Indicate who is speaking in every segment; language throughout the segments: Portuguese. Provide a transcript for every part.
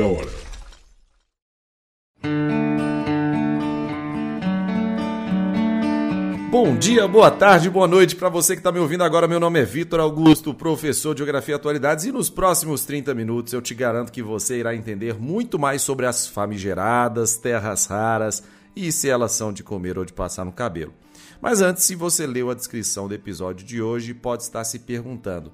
Speaker 1: meia hora.
Speaker 2: Bom dia, boa tarde, boa noite para você que está me ouvindo agora. Meu nome é Vitor Augusto, professor de Geografia e Atualidades, e nos próximos 30 minutos eu te garanto que você irá entender muito mais sobre as famigeradas terras raras e se elas são de comer ou de passar no cabelo. Mas antes, se você leu a descrição do episódio de hoje, pode estar se perguntando: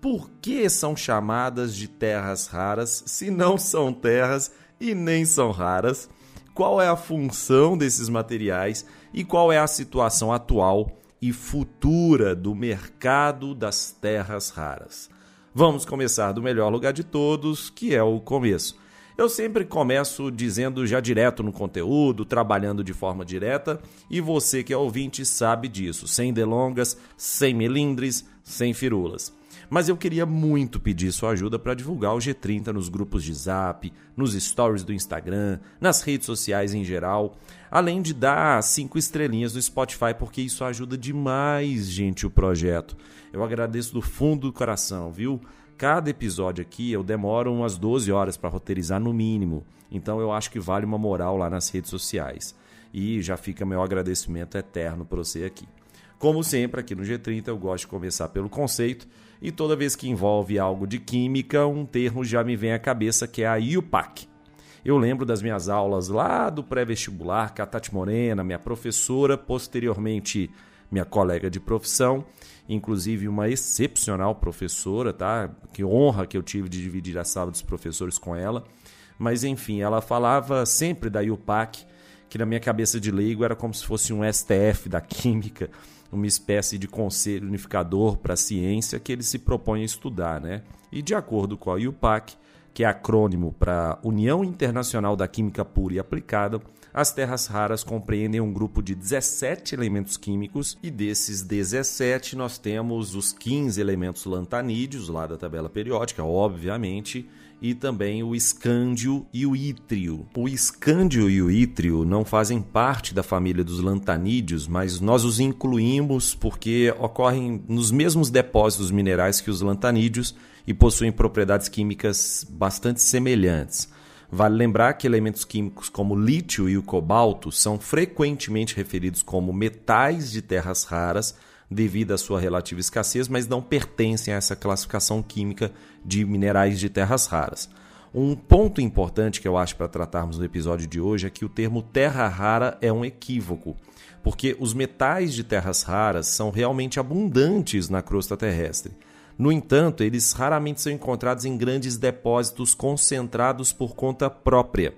Speaker 2: por que são chamadas de terras raras se não são terras e nem são raras? Qual é a função desses materiais? e qual é a situação atual e futura do mercado das terras raras. Vamos começar do melhor lugar de todos, que é o começo. Eu sempre começo dizendo já direto no conteúdo, trabalhando de forma direta, e você que é ouvinte sabe disso, sem delongas, sem melindres, sem firulas. Mas eu queria muito pedir sua ajuda para divulgar o G30 nos grupos de Zap, nos stories do Instagram, nas redes sociais em geral, além de dar cinco estrelinhas no Spotify, porque isso ajuda demais, gente, o projeto. Eu agradeço do fundo do coração, viu? Cada episódio aqui eu demoro umas 12 horas para roteirizar no mínimo, então eu acho que vale uma moral lá nas redes sociais. E já fica meu agradecimento eterno para você aqui. Como sempre, aqui no G30 eu gosto de começar pelo conceito e toda vez que envolve algo de química, um termo já me vem à cabeça que é a IUPAC. Eu lembro das minhas aulas lá do pré-vestibular, com a Tati Morena, minha professora, posteriormente minha colega de profissão, inclusive uma excepcional professora, tá? Que honra que eu tive de dividir a sala dos professores com ela. Mas enfim, ela falava sempre da IUPAC, que na minha cabeça de leigo era como se fosse um STF da química uma espécie de conselho unificador para a ciência que ele se propõe a estudar, né? E de acordo com a UPAC, que é acrônimo para União Internacional da Química Pura e Aplicada, as terras raras compreendem um grupo de 17 elementos químicos e desses 17 nós temos os 15 elementos lantanídeos lá da tabela periódica, obviamente, e também o escândio e o ítrio. O escândio e o ítrio não fazem parte da família dos lantanídeos, mas nós os incluímos porque ocorrem nos mesmos depósitos minerais que os lantanídeos e possuem propriedades químicas bastante semelhantes. Vale lembrar que elementos químicos como o lítio e o cobalto são frequentemente referidos como metais de terras raras devido à sua relativa escassez, mas não pertencem a essa classificação química de minerais de terras raras. Um ponto importante que eu acho para tratarmos no episódio de hoje é que o termo terra rara é um equívoco, porque os metais de terras raras são realmente abundantes na crosta terrestre. No entanto, eles raramente são encontrados em grandes depósitos concentrados por conta própria,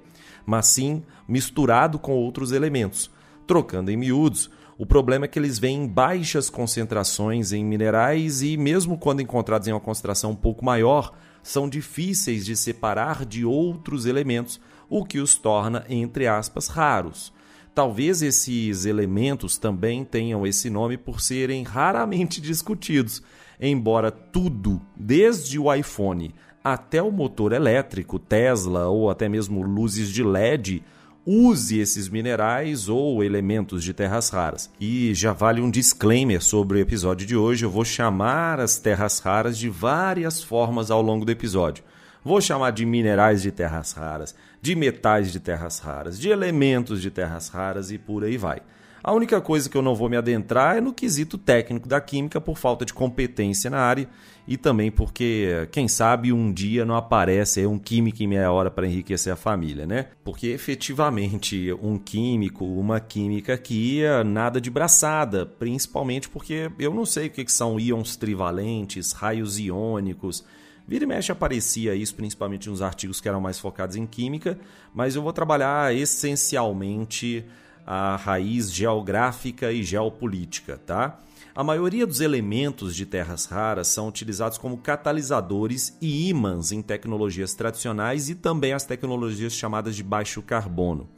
Speaker 2: mas sim misturado com outros elementos. Trocando em miúdos, o problema é que eles vêm em baixas concentrações em minerais e, mesmo quando encontrados em uma concentração um pouco maior, são difíceis de separar de outros elementos, o que os torna, entre aspas, raros. Talvez esses elementos também tenham esse nome por serem raramente discutidos, embora tudo, desde o iPhone até o motor elétrico, Tesla ou até mesmo luzes de LED, use esses minerais ou elementos de terras raras. E já vale um disclaimer sobre o episódio de hoje: eu vou chamar as terras raras de várias formas ao longo do episódio. Vou chamar de minerais de terras raras, de metais de terras raras, de elementos de terras raras e por aí vai. A única coisa que eu não vou me adentrar é no quesito técnico da química por falta de competência na área e também porque, quem sabe, um dia não aparece um químico em meia hora para enriquecer a família, né? Porque efetivamente um químico, uma química aqui é nada de braçada, principalmente porque eu não sei o que são íons trivalentes, raios iônicos. Vira e mexe aparecia isso, principalmente nos artigos que eram mais focados em química, mas eu vou trabalhar essencialmente a raiz geográfica e geopolítica, tá? A maioria dos elementos de terras raras são utilizados como catalisadores e ímãs em tecnologias tradicionais e também as tecnologias chamadas de baixo carbono.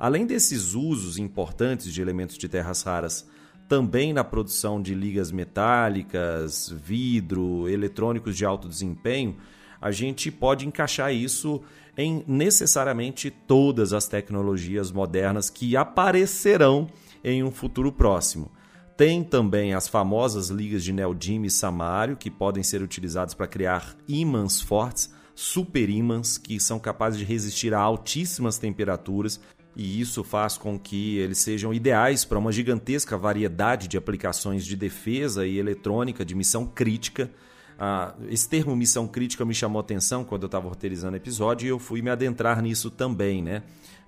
Speaker 2: Além desses usos importantes de elementos de terras raras, também na produção de ligas metálicas, vidro, eletrônicos de alto desempenho, a gente pode encaixar isso em necessariamente todas as tecnologias modernas que aparecerão em um futuro próximo. Tem também as famosas ligas de neodymo e samário, que podem ser utilizadas para criar ímãs fortes, superímãs que são capazes de resistir a altíssimas temperaturas e isso faz com que eles sejam ideais para uma gigantesca variedade de aplicações de defesa e eletrônica de missão crítica. Ah, esse termo missão crítica me chamou atenção quando eu estava roteirizando o episódio e eu fui me adentrar nisso também, né?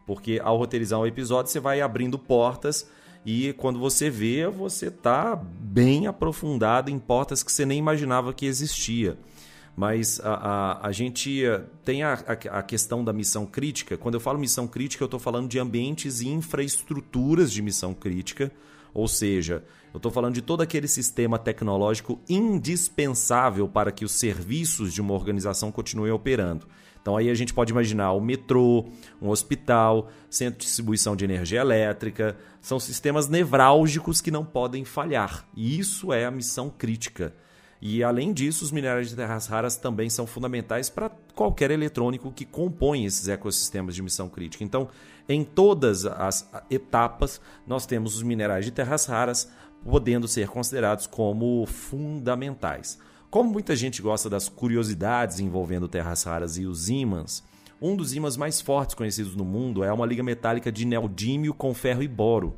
Speaker 2: Porque ao roteirizar um episódio você vai abrindo portas e quando você vê, você está bem aprofundado em portas que você nem imaginava que existia. Mas a, a, a gente tem a, a, questão da missão crítica. Quando eu falo missão crítica, eu estou falando de ambientes e infraestruturas de missão crítica. Ou seja, eu estou falando de todo aquele sistema tecnológico indispensável para que os serviços de uma organização continuem operando. Então aí a gente pode imaginar o metrô, um hospital, centro de distribuição de energia elétrica, são sistemas nevrálgicos que não podem falhar. E isso é a missão crítica. E além disso, os minerais de terras raras também são fundamentais para qualquer eletrônico que compõe esses ecossistemas de missão crítica. Então, em todas as etapas, nós temos os minerais de terras raras podendo ser considerados como fundamentais. Como muita gente gosta das curiosidades envolvendo terras raras e os ímãs, um dos ímãs mais fortes conhecidos no mundo é uma liga metálica de neodímio com ferro e boro.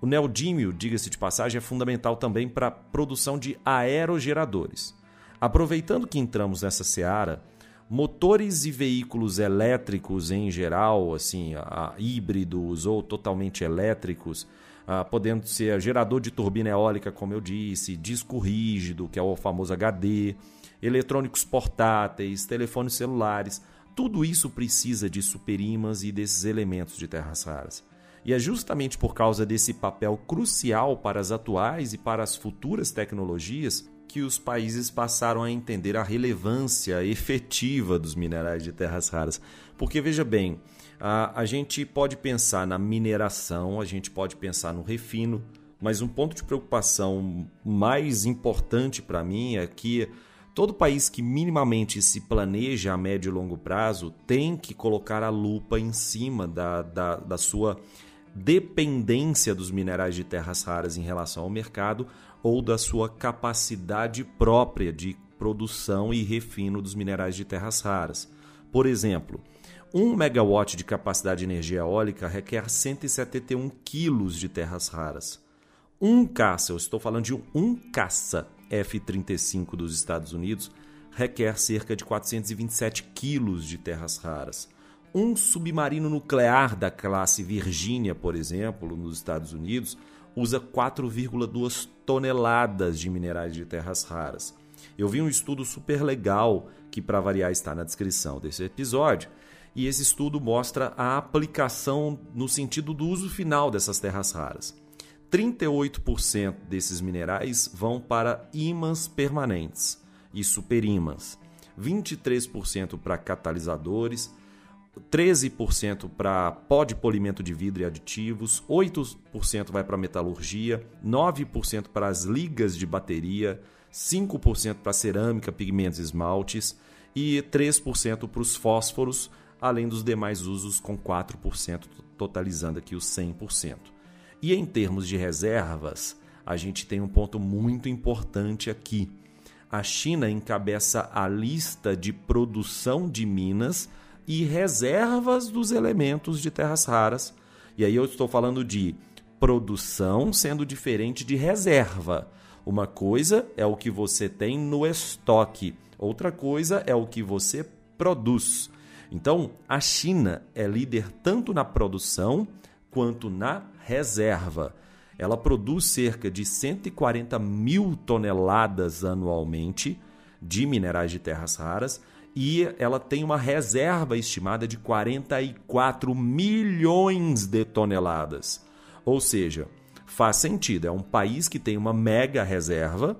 Speaker 2: O neodímio, diga-se de passagem, é fundamental também para a produção de aerogeradores. Aproveitando que entramos nessa seara, motores e veículos elétricos em geral, assim, híbridos ou totalmente elétricos, ah, podendo ser gerador de turbina eólica, como eu disse, disco rígido, que é o famoso HD, eletrônicos portáteis, telefones celulares. Tudo isso precisa de superímãs e desses elementos de terras raras. E é justamente por causa desse papel crucial para as atuais e para as futuras tecnologias que os países passaram a entender a relevância efetiva dos minerais de terras raras. Porque veja bem, a, a gente pode pensar na mineração, a gente pode pensar no refino, mas um ponto de preocupação mais importante para mim é que todo país que minimamente se planeja a médio e longo prazo tem que colocar a lupa em cima da, da, da sua dependência dos minerais de terras raras em relação ao mercado ou da sua capacidade própria de produção e refino dos minerais de terras raras. Por exemplo, 1 megawatt de capacidade de energia eólica requer 171 quilos de terras raras. Um caça, eu estou falando de um caça F-35 dos Estados Unidos, requer cerca de 427 quilos de terras raras. Um submarino nuclear da classe Virgínia, por exemplo, nos Estados Unidos, usa 4,2 toneladas de minerais de terras raras. Eu vi um estudo super legal que, para variar, está na descrição desse episódio, e esse estudo mostra a aplicação no sentido do uso final dessas terras raras. 38% desses minerais vão para ímãs permanentes e superímãs, 23% para catalisadores, 13% para pó de polimento de vidro e aditivos, 8% vai para metalurgia, 9% para as ligas de bateria, 5% para cerâmica, pigmentos e esmaltes e 3% para os fósforos, além dos demais usos com 4%, totalizando aqui os 100%. E em termos de reservas, a gente tem um ponto muito importante aqui. A China encabeça a lista de produção de minas e reservas dos elementos de terras raras. E aí eu estou falando de produção sendo diferente de reserva. Uma coisa é o que você tem no estoque, outra coisa é o que você produz. Então, a China é líder tanto na produção quanto na reserva. Ela produz cerca de 140 mil toneladas anualmente de minerais de terras raras e ela tem uma reserva estimada de 44 milhões de toneladas. Ou seja, faz sentido, é um país que tem uma mega reserva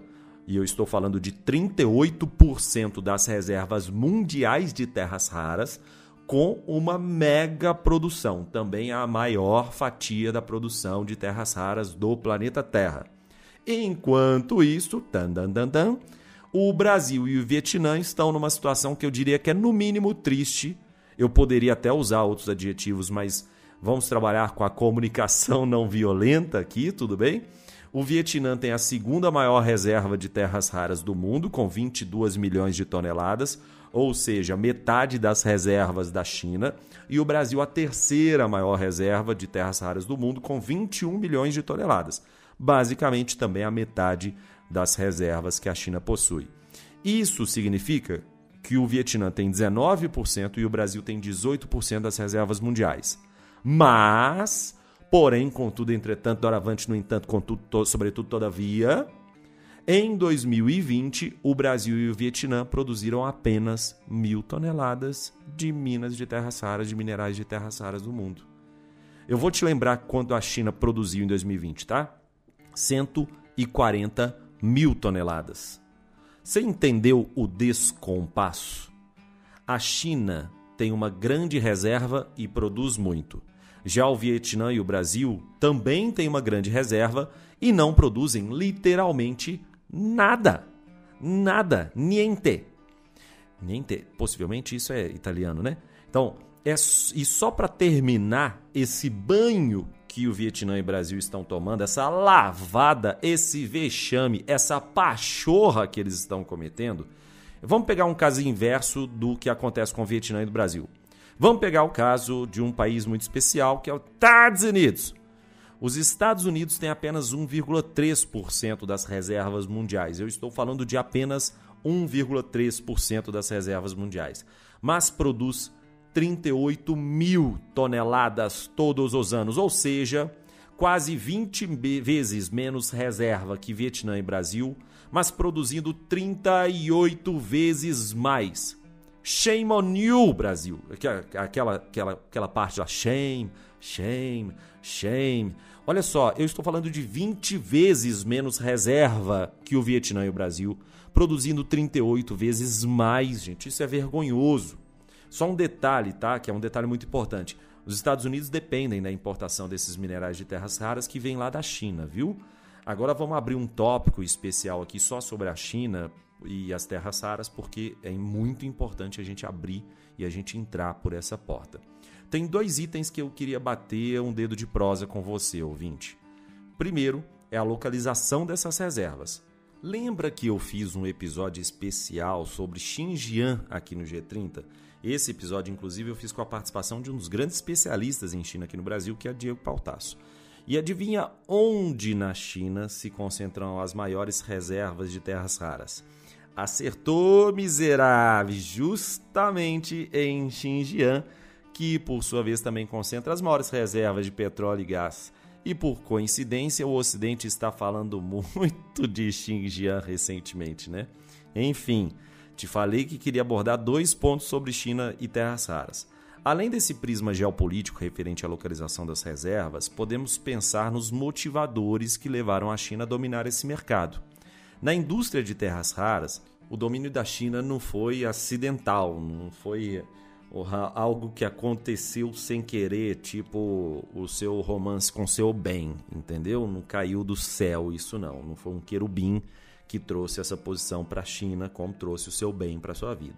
Speaker 2: e eu estou falando de 38% das reservas mundiais de terras raras, com uma mega produção, também a maior fatia da produção de terras raras do planeta Terra. Enquanto isso, tan, tan, tan, tan, o Brasil e o Vietnã estão numa situação que eu diria que é no mínimo triste. Eu poderia até usar outros adjetivos, mas vamos trabalhar com a comunicação não violenta aqui, tudo bem? O Vietnã tem a segunda maior reserva de terras raras do mundo, com 22 milhões de toneladas, ou seja, metade das reservas da China, e o Brasil a terceira maior reserva de terras raras do mundo, com 21 milhões de toneladas. Basicamente, também a metade das reservas que a China possui. Isso significa que o Vietnã tem 19% e o Brasil tem 18% das reservas mundiais. Mas, porém, contudo, entretanto, doravante, no entanto, contudo, sobretudo, todavia, em 2020, o Brasil e o Vietnã produziram apenas mil toneladas de minas de terras raras, de minerais de terras raras do mundo. Eu vou te lembrar quanto a China produziu em 2020, tá? 140 mil toneladas. Você entendeu o descompasso? A China tem uma grande reserva e produz muito. Já o Vietnã e o Brasil também têm uma grande reserva e não produzem literalmente nada. Nada. Niente. Niente. Possivelmente isso é italiano, né? Então, é, e só para terminar esse banho que o Vietnã e o Brasil estão tomando, essa lavada, esse vexame, essa pachorra que eles estão cometendo, vamos pegar um caso inverso do que acontece com o Vietnã e o Brasil. Vamos pegar o caso de um país muito especial, que é os Estados Unidos. Os Estados Unidos têm apenas 1,3% das reservas mundiais. Eu estou falando de apenas 1,3% das reservas mundiais. Mas produz 38 mil toneladas todos os anos, ou seja, quase 20 vezes menos reserva que Vietnã e Brasil, mas produzindo 38 vezes mais. Shame on you, Brasil. Aquela, aquela, aquela parte lá, shame, shame, shame. Olha só, eu estou falando de 20 vezes menos reserva que o Vietnã e o Brasil, produzindo 38 vezes mais, gente. Isso é vergonhoso. Só um detalhe, tá? Que é um detalhe muito importante. Os Estados Unidos dependem da importação desses minerais de terras raras que vêm lá da China, viu? Agora vamos abrir um tópico especial aqui só sobre a China e as terras raras, porque é muito importante a gente abrir e a gente entrar por essa porta. Tem dois itens que eu queria bater um dedo de prosa com você, ouvinte. Primeiro é a localização dessas reservas. Lembra que eu fiz um episódio especial sobre Xinjiang aqui no G30? Esse episódio, inclusive, eu fiz com a participação de um dos grandes especialistas em China aqui no Brasil, que é Diego Pautasso. E adivinha onde na China se concentram as maiores reservas de terras raras? Acertou, miserável! Justamente em Xinjiang, que por sua vez também concentra as maiores reservas de petróleo e gás. E por coincidência, o Ocidente está falando muito de Xinjiang recentemente, né? Enfim, te falei que queria abordar dois pontos sobre China e terras raras. Além desse prisma geopolítico referente à localização das reservas, podemos pensar nos motivadores que levaram a China a dominar esse mercado. Na indústria de terras raras, o domínio da China não foi acidental, não foi algo que aconteceu sem querer, tipo o seu romance com seu bem, entendeu? Não caiu do céu isso não, não foi um querubim que trouxe essa posição para a China, como trouxe o seu bem para a sua vida.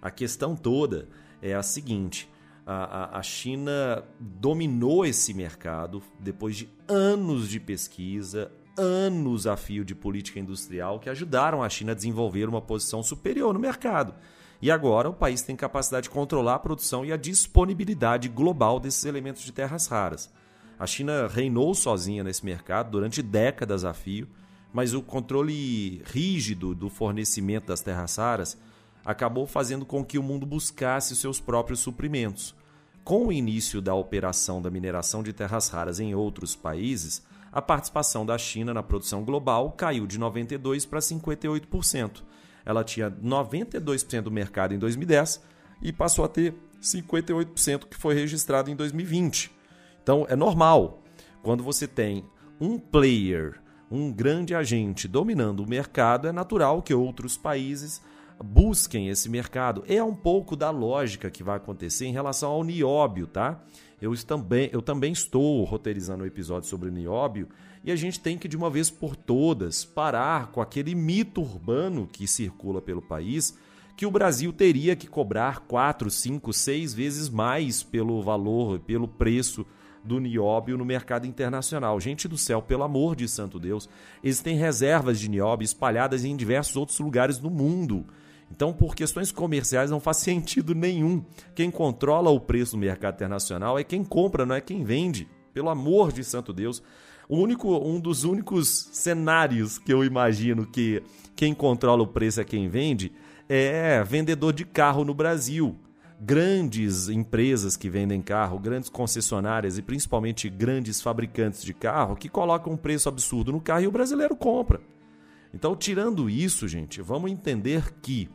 Speaker 2: A questão toda é a seguinte: a, a, China dominou esse mercado depois de anos de pesquisa, anos a fio de política industrial que ajudaram a China a desenvolver uma posição superior no mercado. E agora o país tem capacidade de controlar a produção e a disponibilidade global desses elementos de terras raras. A China reinou sozinha nesse mercado durante décadas a fio mas o controle rígido do fornecimento das terras raras acabou fazendo com que o mundo buscasse seus próprios suprimentos. Com o início da operação da mineração de terras raras em outros países, a participação da China na produção global caiu de 92% para 58%. Ela tinha 92% do mercado em 2010 e passou a ter 58% que foi registrado em 2020. Então é normal. Quando você tem um player um grande agente dominando o mercado, é natural que outros países busquem esse mercado. É um pouco da lógica que vai acontecer em relação ao nióbio, tá? Eu também, eu também estou roteirizando um episódio sobre o nióbio e a gente tem que, de uma vez por todas, parar com aquele mito urbano que circula pelo país que o Brasil teria que cobrar 4, 5, 6 vezes mais pelo valor, pelo preço do nióbio no mercado internacional. Gente do céu, pelo amor de santo Deus, existem reservas de nióbio espalhadas em diversos outros lugares do mundo. Então, por questões comerciais, não faz sentido nenhum. Quem controla o preço no mercado internacional é quem compra, não é quem vende. Pelo amor de santo Deus. O único, um dos únicos cenários que eu imagino que quem controla o preço é quem vende é vendedor de carro no Brasil. Grandes empresas que vendem carro, grandes concessionárias e principalmente grandes fabricantes de carro que colocam um preço absurdo no carro e o brasileiro compra. Então, tirando isso, gente, vamos entender que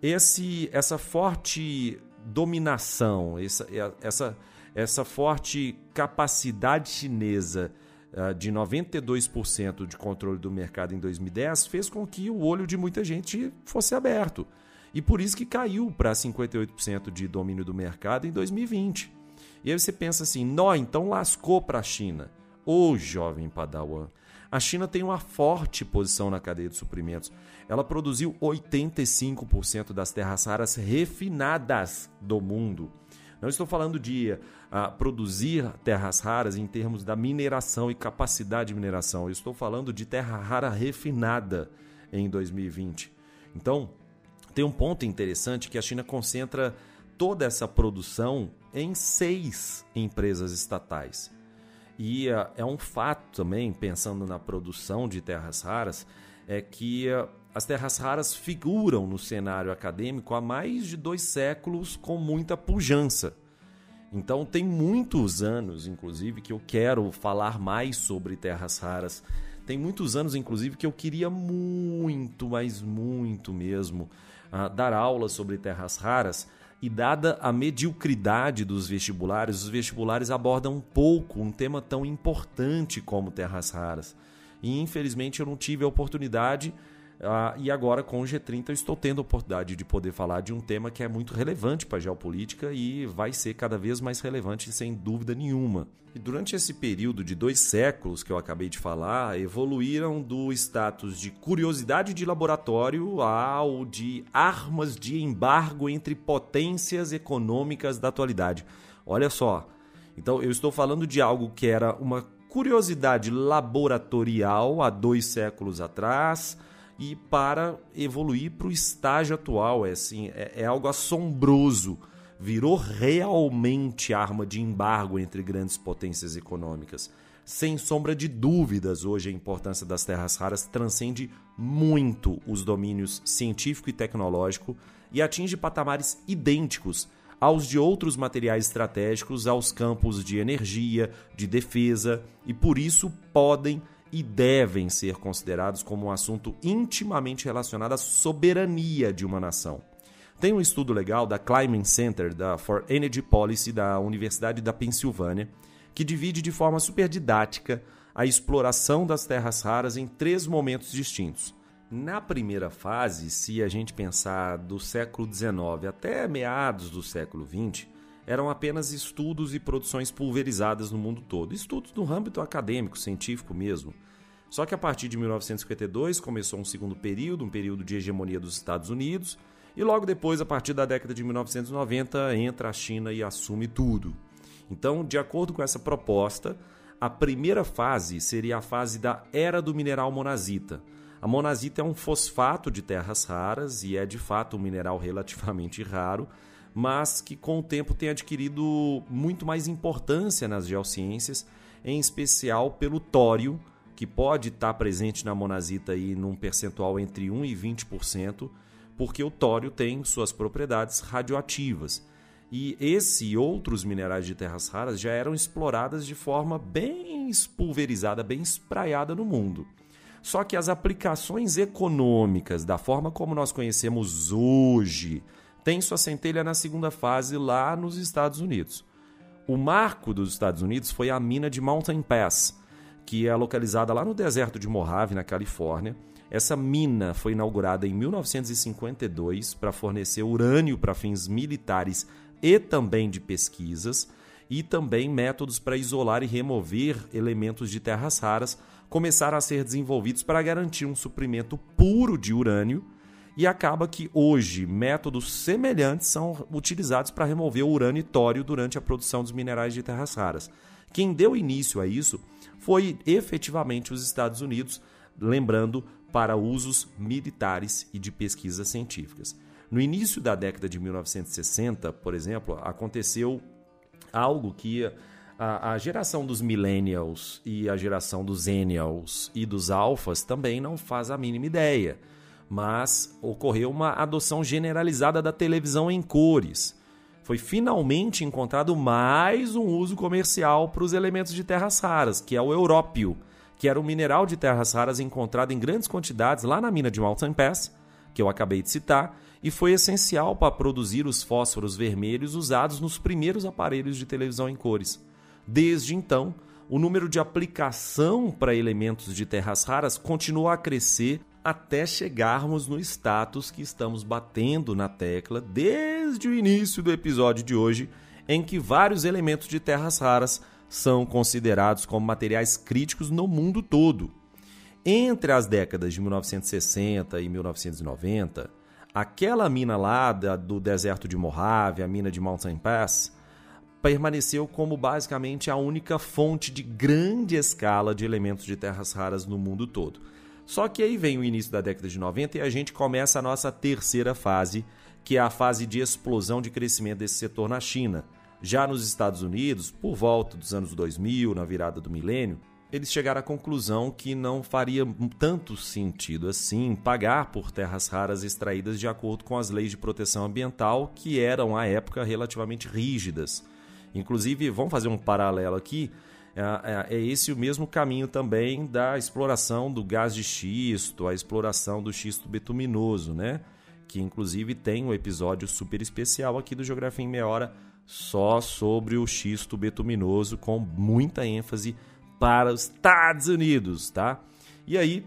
Speaker 2: esse, essa forte dominação, essa, essa, essa forte capacidade chinesa uh, de 92% de controle do mercado em 2010 fez com que o olho de muita gente fosse aberto. E por isso que caiu para 58% de domínio do mercado em 2020. E aí você pensa assim, nó, então lascou para a China. Ô jovem padawan, a China tem uma forte posição na cadeia de suprimentos. Ela produziu 85% das terras raras refinadas do mundo. Não estou falando de uh, produzir terras raras em termos da mineração e capacidade de mineração. Eu estou falando de terra rara refinada em 2020. Então, tem um ponto interessante que a China concentra toda essa produção em seis empresas estatais. E uh, é um fato também, pensando na produção de terras raras, é que uh, as terras raras figuram no cenário acadêmico há mais de dois séculos com muita pujança. Então, tem muitos anos, inclusive, que eu quero falar mais sobre terras raras. Tem muitos anos, inclusive, que eu queria muito, mas muito mesmo, dar aulas sobre terras raras e dada a mediocridade dos vestibulares, os vestibulares abordam um pouco um tema tão importante como terras raras. E infelizmente eu não tive a oportunidade Uh, e agora com o G30 eu estou tendo a oportunidade de poder falar de um tema que é muito relevante para a geopolítica e vai ser cada vez mais relevante sem dúvida nenhuma. E durante esse período de dois séculos que eu acabei de falar, evoluíram do status de curiosidade de laboratório ao de armas de embargo entre potências econômicas da atualidade. Olha só. Então eu estou falando de algo que era uma curiosidade laboratorial há dois séculos atrás e para evoluir para o estágio atual. É, assim, é, é algo assombroso. Virou realmente arma de embargo entre grandes potências econômicas. Sem sombra de dúvidas, hoje a importância das terras raras transcende muito os domínios científico e tecnológico e atinge patamares idênticos aos de outros materiais estratégicos, aos campos de energia, de defesa, e por isso podem e devem ser considerados como um assunto intimamente relacionado à soberania de uma nação. Tem um estudo legal da Climate Center da for Energy Policy da Universidade da Pensilvânia que divide de forma super didática a exploração das terras raras em três momentos distintos. Na primeira fase, se a gente pensar do século XIX até meados do século XX, eram apenas estudos e produções pulverizadas no mundo todo, estudos no âmbito acadêmico, científico mesmo. Só que a partir de 1952 começou um segundo período, um período de hegemonia dos Estados Unidos, e logo depois, a partir da década de 1990, entra a China e assume tudo. Então, de acordo com essa proposta, a primeira fase seria a fase da era do mineral monazita. A monazita é um fosfato de terras raras e é de fato um mineral relativamente raro, mas que com o tempo tem adquirido muito mais importância nas geociências, em especial pelo tório, que pode estar presente na monazita aí num percentual entre 1 e 20%, porque o tório tem suas propriedades radioativas. E esse e outros minerais de terras raras já eram exploradas de forma bem pulverizada, bem espraiada no mundo. Só que as aplicações econômicas, da forma como nós conhecemos hoje, tem sua centelha na segunda fase lá nos Estados Unidos. O marco dos Estados Unidos foi a mina de Mountain Pass, que é localizada lá no deserto de Mojave, na Califórnia. Essa mina foi inaugurada em 1952 para fornecer urânio para fins militares e também de pesquisas, e também métodos para isolar e remover elementos de terras raras começaram a ser desenvolvidos para garantir um suprimento puro de urânio e acaba que hoje métodos semelhantes são utilizados para remover o urânio e tório durante a produção dos minerais de terras raras. Quem deu início a isso foi efetivamente os Estados Unidos, lembrando para usos militares e de pesquisas científicas. No início da década de 1960, por exemplo, aconteceu algo que a, a geração dos millennials e a geração dos zennials e dos alfas também não faz a mínima ideia. Mas ocorreu uma adoção generalizada da televisão em cores. Foi finalmente encontrado mais um uso comercial para os elementos de terras raras, que é o európio, que era um mineral de terras raras encontrado em grandes quantidades lá na mina de Mountain Pass, que eu acabei de citar, e foi essencial para produzir os fósforos vermelhos usados nos primeiros aparelhos de televisão em cores. Desde então, o número de aplicação para elementos de terras raras continua a crescer até chegarmos no status que estamos batendo na tecla desde o início do episódio de hoje, em que vários elementos de terras raras são considerados como materiais críticos no mundo todo. Entre as décadas de 1960 e 1990, aquela mina lá do deserto de Mojave, a mina de Mountain Pass, permaneceu como basicamente a única fonte de grande escala de elementos de terras raras no mundo todo. Só que aí vem o início da década de 90 e a gente começa a nossa terceira fase, que é a fase de explosão de crescimento desse setor na China. Já nos Estados Unidos, por volta dos anos 2000, na virada do milênio, eles chegaram à conclusão que não faria tanto sentido assim pagar por terras raras extraídas de acordo com as leis de proteção ambiental, que eram à época relativamente rígidas. Inclusive, vamos fazer um paralelo aqui. É, é, é, esse o mesmo caminho também da exploração do gás de xisto, a exploração do xisto betuminoso, né? Que inclusive tem um episódio super especial aqui do Geografia em Meia Hora só sobre o xisto betuminoso, com muita ênfase para os Estados Unidos, tá? E aí,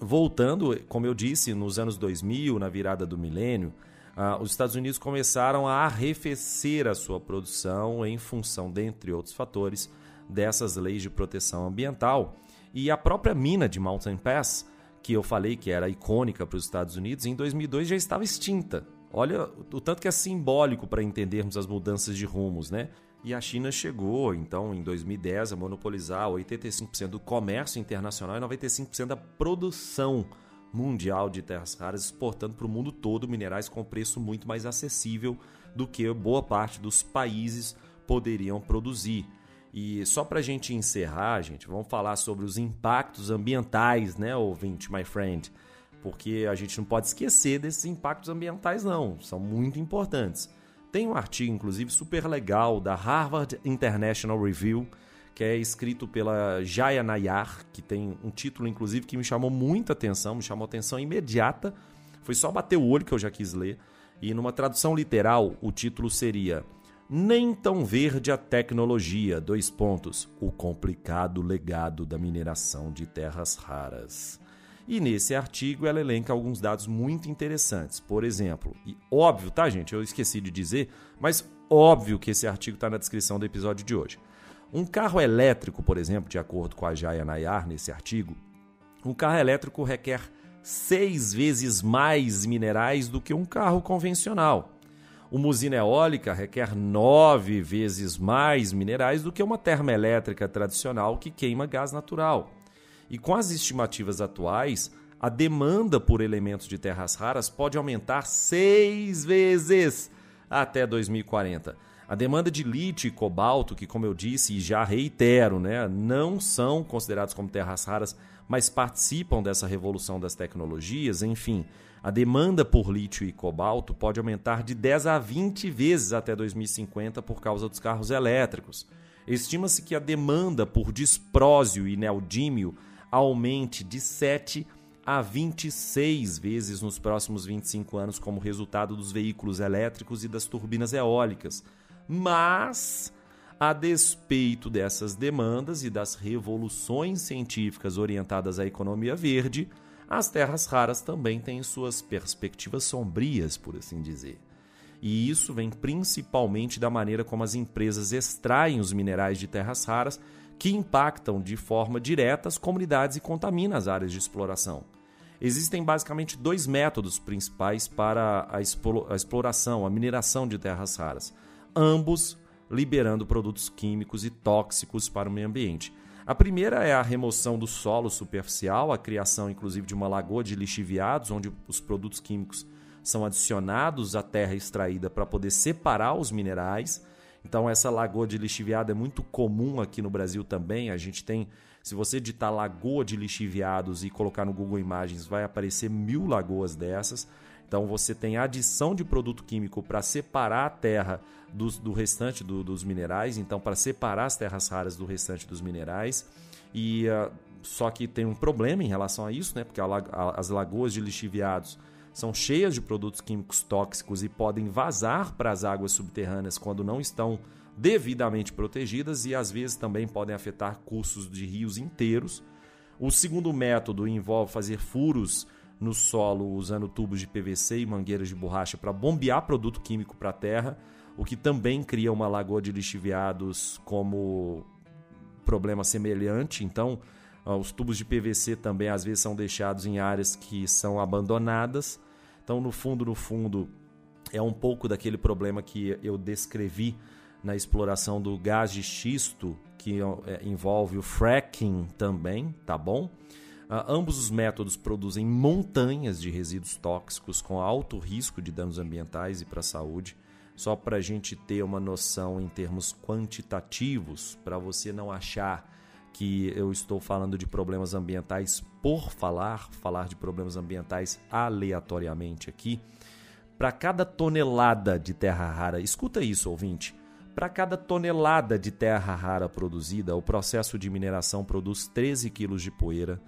Speaker 2: voltando, como eu disse, nos anos 2000, na virada do milênio, ah, os Estados Unidos começaram a arrefecer a sua produção em função, dentre outros fatores, dessas leis de proteção ambiental. E a própria mina de Mountain Pass, que eu falei que era icônica para os Estados Unidos, em 2002 já estava extinta. Olha o tanto que é simbólico para entendermos as mudanças de rumos, né? E a China chegou, então, em 2010, a monopolizar 85% do comércio internacional e 95% da produção mundial de terras raras, exportando para o mundo todo minerais com preço muito mais acessível do que boa parte dos países poderiam produzir. E só para a gente encerrar, gente, vamos falar sobre os impactos ambientais, né, ouvinte, my friend? Porque a gente não pode esquecer desses impactos ambientais, não. São muito importantes. Tem um artigo, inclusive, super legal da Harvard International Review que é escrito pela Jaya Nayar, que tem um título, inclusive, que me chamou muita atenção, me chamou atenção imediata. Foi só bater o olho que eu já quis ler. E numa tradução literal, o título seria Nem tão verde a tecnologia, dois pontos, o complicado legado da mineração de terras raras. E nesse artigo ela elenca alguns dados muito interessantes. Por exemplo, e óbvio, tá, gente? Eu esqueci de dizer, mas óbvio que esse artigo está na descrição do episódio de hoje. Um carro elétrico, por exemplo, de acordo com a Jaya Nayar nesse artigo, um carro elétrico requer seis vezes mais minerais do que um carro convencional. Uma usina eólica requer nove vezes mais minerais do que uma termoelétrica tradicional que queima gás natural. E com as estimativas atuais, a demanda por elementos de terras raras pode aumentar seis vezes até 2040. A demanda de lítio e cobalto, que, como eu disse e já reitero, né, não são considerados como terras raras, mas participam dessa revolução das tecnologias, enfim, a demanda por lítio e cobalto pode aumentar de 10 a 20 vezes até 2050 por causa dos carros elétricos. Estima-se que a demanda por disprósio e neodímio aumente de 7 a 26 vezes nos próximos 25 anos como resultado dos veículos elétricos e das turbinas eólicas mas, a despeito dessas demandas e das revoluções científicas orientadas à economia verde, as terras raras também têm suas perspectivas sombrias, por assim dizer. E isso vem principalmente da maneira como as empresas extraem os minerais de terras raras, que impactam de forma direta as comunidades e contaminam as áreas de exploração. Existem basicamente dois métodos principais para a exploração, a mineração de terras raras ambos liberando produtos químicos e tóxicos para o meio ambiente. A primeira é a remoção do solo superficial, a criação inclusive de uma lagoa de lixiviados, onde os produtos químicos são adicionados à terra extraída para poder separar os minerais. Então, essa lagoa de lixiviado é muito comum aqui no Brasil também. A gente tem, se você digitar lagoa de lixiviados e colocar no Google Imagens, vai aparecer mil lagoas dessas. Então, você tem adição de produto químico para separar a terra do, do restante do, dos minerais. Então, para separar as terras raras do restante dos minerais. E uh, só que tem um problema em relação a isso, né? Porque a, a, as lagoas de lixiviados são cheias de produtos químicos tóxicos e podem vazar para as águas subterrâneas quando não estão devidamente protegidas e às vezes também podem afetar cursos de rios inteiros. O segundo método envolve fazer furos no solo usando tubos de PVC e mangueiras de borracha para bombear produto químico para a terra, o que também cria uma lagoa de lixiviados como problema semelhante. Então, os tubos de PVC também às vezes são deixados em áreas que são abandonadas. Então, no fundo, no fundo, é um pouco daquele problema que eu descrevi na exploração do gás de xisto, que é, envolve o fracking também, tá bom? Uh, ambos os métodos produzem montanhas de resíduos tóxicos com alto risco de danos ambientais e para a saúde. Só para a gente ter uma noção em termos quantitativos, para você não achar que eu estou falando de problemas ambientais por falar, falar de problemas ambientais aleatoriamente aqui. Para cada tonelada de terra rara, escuta isso, ouvinte. Para cada tonelada de terra rara produzida, o processo de mineração produz 13 quilos de poeira,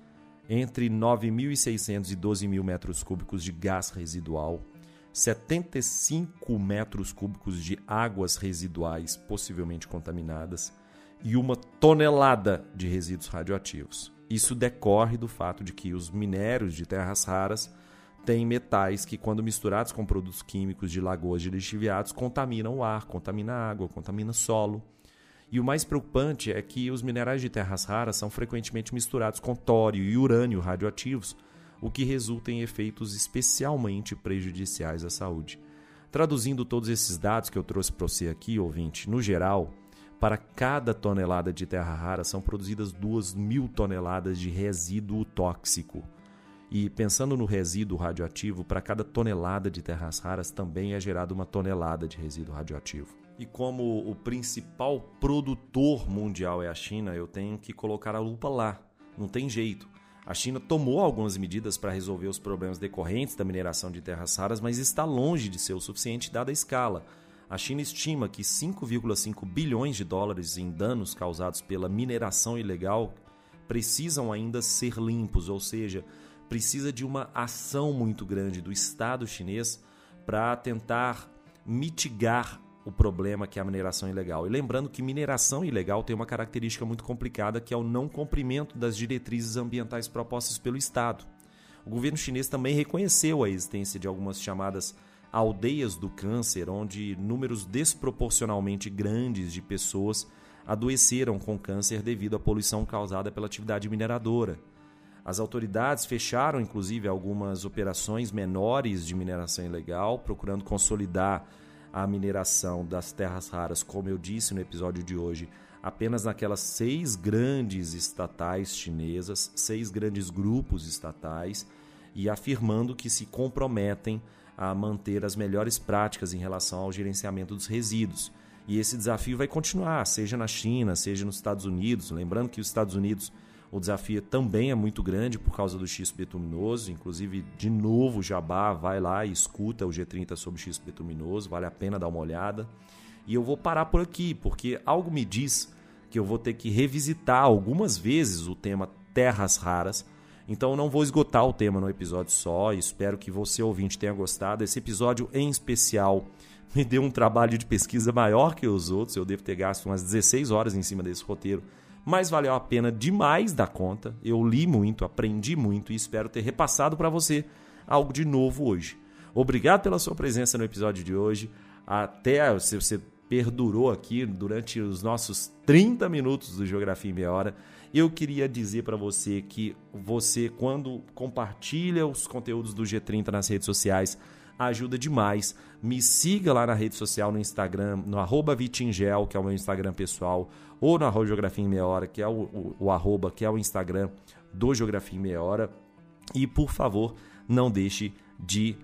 Speaker 2: entre 9.600 e 12.000 metros cúbicos de gás residual, 75 metros cúbicos de águas residuais possivelmente contaminadas, e uma tonelada de resíduos radioativos. Isso decorre do fato de que os minérios de terras raras têm metais que, quando misturados com produtos químicos de lagoas de lixiviados, contaminam o ar, contaminam a água, contaminam o solo. E o mais preocupante é que os minerais de terras raras são frequentemente misturados com tório e urânio radioativos, o que resulta em efeitos especialmente prejudiciais à saúde. Traduzindo todos esses dados que eu trouxe para você aqui, ouvinte, no geral, para cada tonelada de terra rara são produzidas 2 mil toneladas de resíduo tóxico. E pensando no resíduo radioativo, para cada tonelada de terras raras também é gerada uma tonelada de resíduo radioativo. E como o principal produtor mundial é a China, eu tenho que colocar a lupa lá. Não tem jeito. A China tomou algumas medidas para resolver os problemas decorrentes da mineração de terras raras, mas está longe de ser o suficiente dada a escala. A China estima que 5,5 bilhões de dólares em danos causados pela mineração ilegal precisam ainda ser limpos, ou seja, precisa de uma ação muito grande do Estado chinês para tentar mitigar o problema que é a mineração ilegal. E lembrando que mineração ilegal tem uma característica muito complicada que é o não cumprimento das diretrizes ambientais propostas pelo Estado. O governo chinês também reconheceu a existência de algumas chamadas aldeias do câncer, onde números desproporcionalmente grandes de pessoas adoeceram com câncer devido à poluição causada pela atividade mineradora. As autoridades fecharam, inclusive, algumas operações menores de mineração ilegal, procurando consolidar a mineração das terras raras, como eu disse no episódio de hoje, apenas naquelas seis grandes estatais chinesas, seis grandes grupos estatais, e afirmando que se comprometem a manter as melhores práticas em relação ao gerenciamento dos resíduos. E esse desafio vai continuar, seja na China, seja nos Estados Unidos. Lembrando que os Estados Unidos o desafio também é muito grande por causa do xisto betuminoso. Inclusive, de novo, Jabá vai lá e escuta o G30 sobre xisto betuminoso, vale a pena dar uma olhada. E eu vou parar por aqui, porque algo me diz que eu vou ter que revisitar algumas vezes o tema terras raras então não vou esgotar o tema no episódio só, espero que você ouvinte tenha gostado. Esse episódio em especial me deu um trabalho de pesquisa maior que os outros, eu devo ter gasto umas 16 horas em cima desse roteiro, mas valeu a pena demais da conta. Eu li muito, aprendi muito e espero ter repassado para você algo de novo hoje. Obrigado pela sua presença no episódio de hoje. Até se você perdurou aqui durante os nossos 30 minutos do Geografia em Meia Hora. Eu queria dizer para você que você, quando compartilha os conteúdos do G30 nas redes sociais, ajuda demais. Me siga lá na rede social, no Instagram, no arroba Vitingel, que é o meu Instagram pessoal, ou na Geografia em Meia Hora, que é o, o, o arroba, que é o Instagram do Geografia em Meia Hora. E, por favor, não deixe de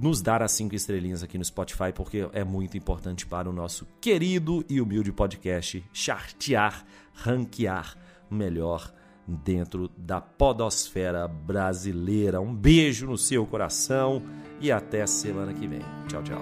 Speaker 2: nos dar as cinco estrelinhas aqui no Spotify, porque é muito importante para o nosso querido e humilde podcast chartear, ranquear melhor dentro da podosfera brasileira. Um beijo no seu coração e até semana que vem. Tchau, tchau.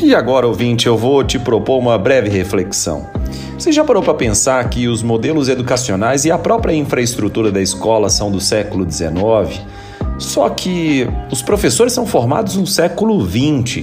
Speaker 2: E agora, ouvinte, eu vou te propor uma breve reflexão. Você já parou para pensar que os modelos educacionais e a própria infraestrutura da escola são do século XIX? Só que os professores são formados no século XX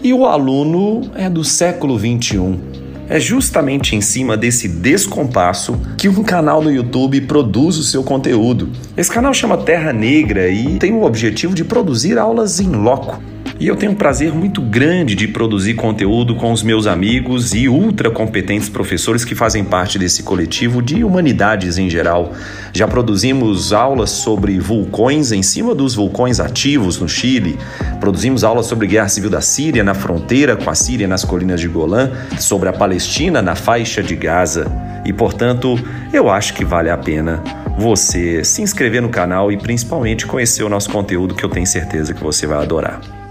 Speaker 2: e o aluno é do século XXI. É justamente em cima desse descompasso que um canal no YouTube produz o seu conteúdo. Esse canal chama Terra Negra e tem o objetivo de produzir aulas em loco e eu tenho um prazer muito grande de produzir conteúdo com os meus amigos e ultra competentes professores que fazem parte desse coletivo de humanidades em geral. Já produzimos aulas sobre vulcões em cima dos vulcões ativos no Chile, produzimos aulas sobre guerra civil da Síria na fronteira com a Síria nas colinas de Golã, sobre a Palestina na faixa de Gaza. E portanto, eu acho que vale a pena você se inscrever no canal e principalmente conhecer o nosso conteúdo que eu tenho certeza que você vai adorar.